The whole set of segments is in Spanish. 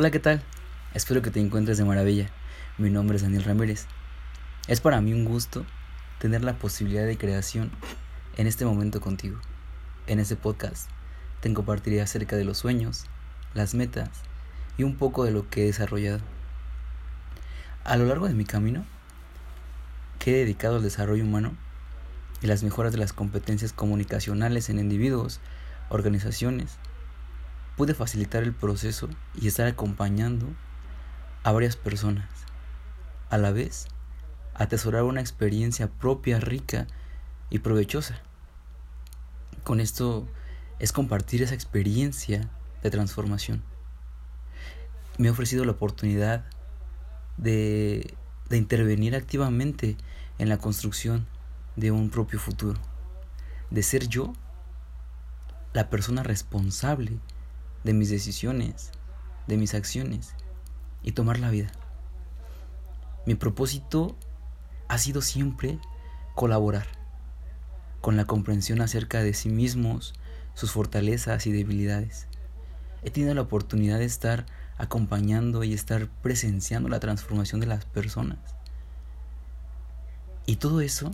Hola, ¿qué tal? Espero que te encuentres de maravilla. Mi nombre es Daniel Ramírez. Es para mí un gusto tener la posibilidad de creación en este momento contigo. En este podcast te compartiré acerca de los sueños, las metas y un poco de lo que he desarrollado. A lo largo de mi camino, que he dedicado al desarrollo humano y las mejoras de las competencias comunicacionales en individuos, organizaciones, pude facilitar el proceso y estar acompañando a varias personas. A la vez, atesorar una experiencia propia, rica y provechosa. Con esto es compartir esa experiencia de transformación. Me he ofrecido la oportunidad de, de intervenir activamente en la construcción de un propio futuro, de ser yo la persona responsable de mis decisiones, de mis acciones y tomar la vida. Mi propósito ha sido siempre colaborar con la comprensión acerca de sí mismos, sus fortalezas y debilidades. He tenido la oportunidad de estar acompañando y estar presenciando la transformación de las personas. Y todo eso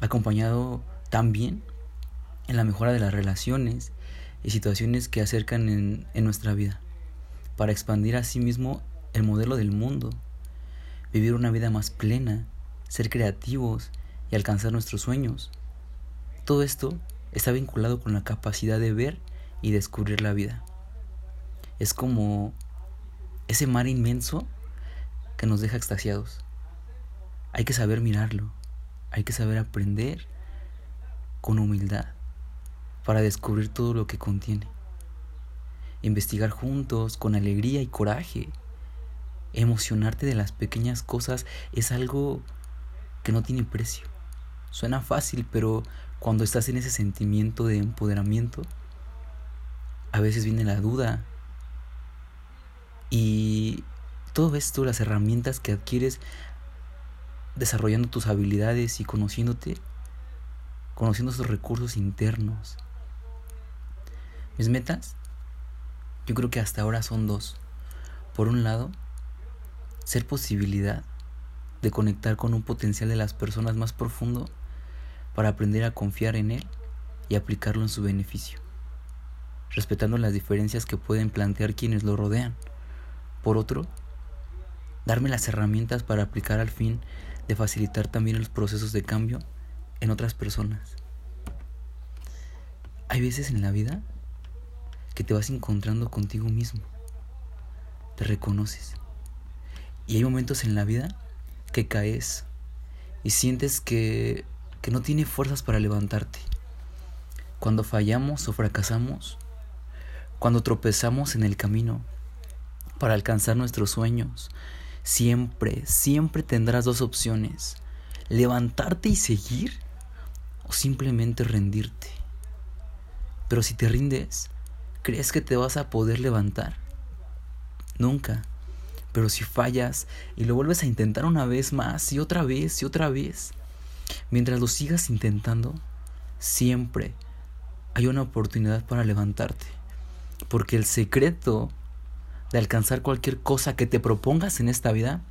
acompañado también en la mejora de las relaciones y situaciones que acercan en, en nuestra vida, para expandir a sí mismo el modelo del mundo, vivir una vida más plena, ser creativos y alcanzar nuestros sueños. Todo esto está vinculado con la capacidad de ver y descubrir la vida. Es como ese mar inmenso que nos deja extasiados. Hay que saber mirarlo, hay que saber aprender con humildad para descubrir todo lo que contiene. Investigar juntos con alegría y coraje. Emocionarte de las pequeñas cosas es algo que no tiene precio. Suena fácil, pero cuando estás en ese sentimiento de empoderamiento, a veces viene la duda. Y todo esto, las herramientas que adquieres desarrollando tus habilidades y conociéndote, conociendo esos recursos internos, mis metas, yo creo que hasta ahora son dos. Por un lado, ser posibilidad de conectar con un potencial de las personas más profundo para aprender a confiar en él y aplicarlo en su beneficio, respetando las diferencias que pueden plantear quienes lo rodean. Por otro, darme las herramientas para aplicar al fin de facilitar también los procesos de cambio en otras personas. Hay veces en la vida que te vas encontrando contigo mismo. Te reconoces. Y hay momentos en la vida que caes y sientes que, que no tiene fuerzas para levantarte. Cuando fallamos o fracasamos, cuando tropezamos en el camino para alcanzar nuestros sueños, siempre, siempre tendrás dos opciones. Levantarte y seguir o simplemente rendirte. Pero si te rindes, ¿Crees que te vas a poder levantar? Nunca. Pero si fallas y lo vuelves a intentar una vez más y otra vez y otra vez, mientras lo sigas intentando, siempre hay una oportunidad para levantarte. Porque el secreto de alcanzar cualquier cosa que te propongas en esta vida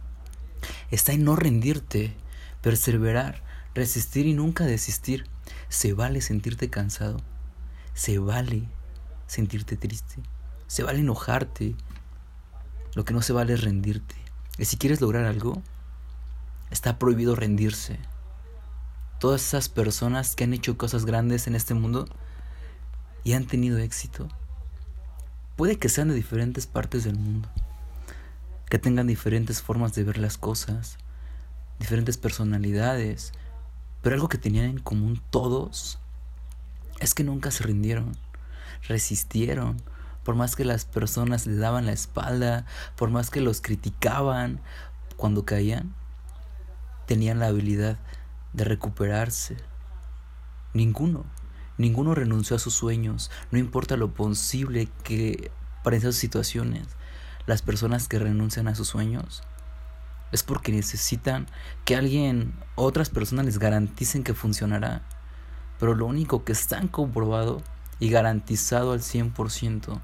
está en no rendirte, perseverar, resistir y nunca desistir. Se vale sentirte cansado. Se vale sentirte triste. Se vale enojarte. Lo que no se vale es rendirte. Y si quieres lograr algo, está prohibido rendirse. Todas esas personas que han hecho cosas grandes en este mundo y han tenido éxito, puede que sean de diferentes partes del mundo, que tengan diferentes formas de ver las cosas, diferentes personalidades, pero algo que tenían en común todos es que nunca se rindieron resistieron, por más que las personas le daban la espalda, por más que los criticaban cuando caían, tenían la habilidad de recuperarse. Ninguno, ninguno renunció a sus sueños, no importa lo posible que para esas situaciones, las personas que renuncian a sus sueños es porque necesitan que alguien, otras personas les garanticen que funcionará. Pero lo único que están comprobado y garantizado al 100%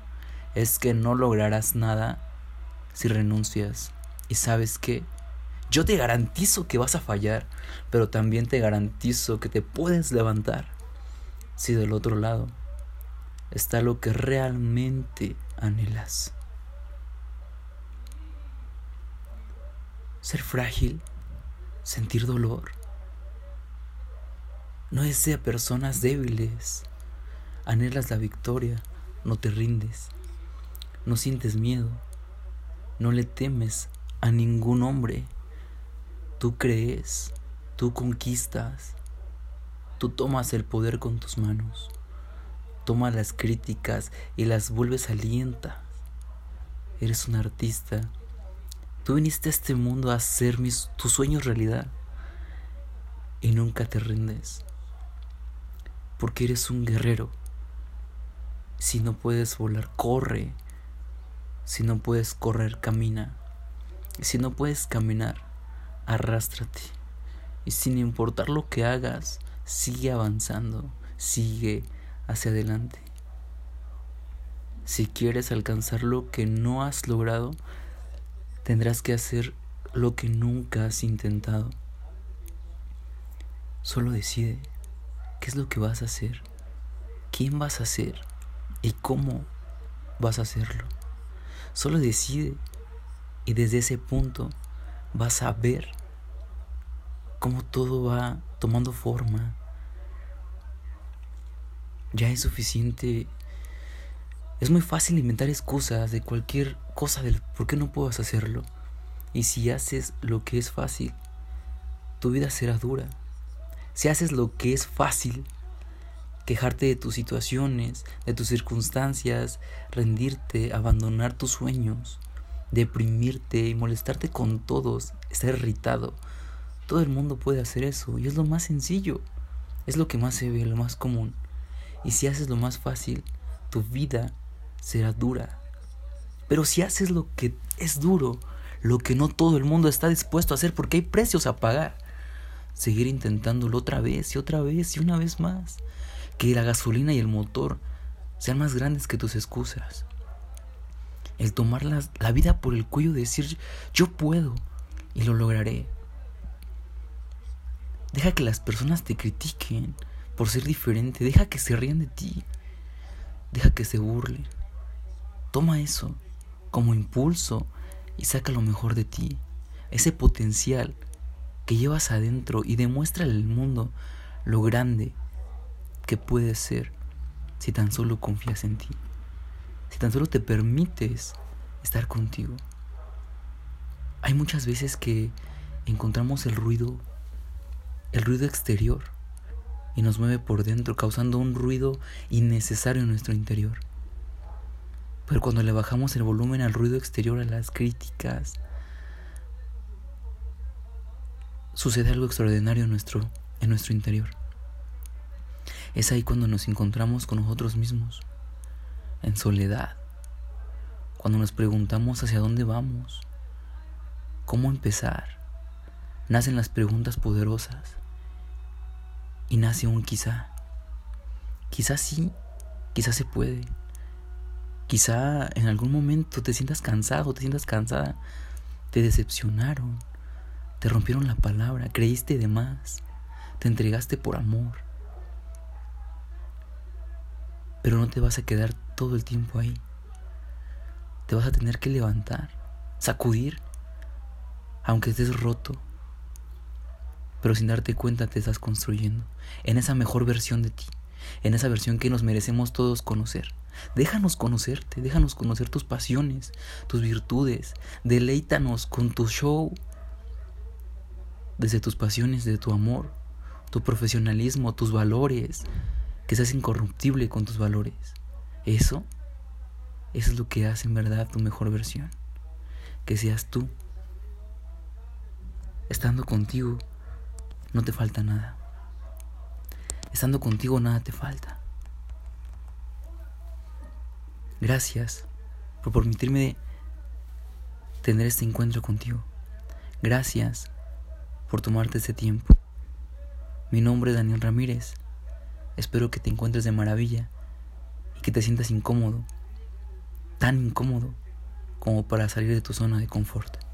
es que no lograrás nada si renuncias y sabes que yo te garantizo que vas a fallar, pero también te garantizo que te puedes levantar si del otro lado está lo que realmente anhelas. Ser frágil, sentir dolor, no es de personas débiles. Anhelas la victoria, no te rindes, no sientes miedo, no le temes a ningún hombre. Tú crees, tú conquistas, tú tomas el poder con tus manos, tomas las críticas y las vuelves alienta. Eres un artista. Tú viniste a este mundo a hacer mis, tus sueños realidad y nunca te rindes porque eres un guerrero. Si no puedes volar, corre. Si no puedes correr, camina. Si no puedes caminar, arrástrate. Y sin importar lo que hagas, sigue avanzando, sigue hacia adelante. Si quieres alcanzar lo que no has logrado, tendrás que hacer lo que nunca has intentado. Solo decide. ¿Qué es lo que vas a hacer? ¿Quién vas a ser? ¿Y cómo vas a hacerlo? Solo decide y desde ese punto vas a ver cómo todo va tomando forma. Ya es suficiente. Es muy fácil inventar excusas de cualquier cosa del por qué no puedas hacerlo. Y si haces lo que es fácil, tu vida será dura. Si haces lo que es fácil, quejarte de tus situaciones, de tus circunstancias, rendirte, abandonar tus sueños, deprimirte y molestarte con todos, estar irritado. Todo el mundo puede hacer eso y es lo más sencillo, es lo que más se ve, lo más común. Y si haces lo más fácil, tu vida será dura. Pero si haces lo que es duro, lo que no todo el mundo está dispuesto a hacer porque hay precios a pagar, seguir intentándolo otra vez y otra vez y una vez más. Que la gasolina y el motor sean más grandes que tus excusas. El tomar la, la vida por el cuello y decir yo puedo y lo lograré. Deja que las personas te critiquen por ser diferente. Deja que se rían de ti. Deja que se burlen. Toma eso como impulso y saca lo mejor de ti. Ese potencial que llevas adentro y demuestra al mundo lo grande que puedes ser si tan solo confías en ti, si tan solo te permites estar contigo. Hay muchas veces que encontramos el ruido, el ruido exterior, y nos mueve por dentro, causando un ruido innecesario en nuestro interior. Pero cuando le bajamos el volumen al ruido exterior, a las críticas, sucede algo extraordinario en nuestro, en nuestro interior. Es ahí cuando nos encontramos con nosotros mismos, en soledad, cuando nos preguntamos hacia dónde vamos, cómo empezar. Nacen las preguntas poderosas y nace un quizá. Quizá sí, quizá se puede. Quizá en algún momento te sientas cansado, te sientas cansada, te decepcionaron, te rompieron la palabra, creíste de más, te entregaste por amor. Pero no te vas a quedar todo el tiempo ahí. Te vas a tener que levantar, sacudir, aunque estés roto. Pero sin darte cuenta te estás construyendo en esa mejor versión de ti, en esa versión que nos merecemos todos conocer. Déjanos conocerte, déjanos conocer tus pasiones, tus virtudes, deleítanos con tu show, desde tus pasiones, de tu amor, tu profesionalismo, tus valores, que seas incorruptible con tus valores. Eso, eso es lo que hace en verdad tu mejor versión. Que seas tú. Estando contigo, no te falta nada. Estando contigo, nada te falta. Gracias por permitirme tener este encuentro contigo. Gracias por tomarte ese tiempo. Mi nombre es Daniel Ramírez. Espero que te encuentres de maravilla y que te sientas incómodo, tan incómodo como para salir de tu zona de confort.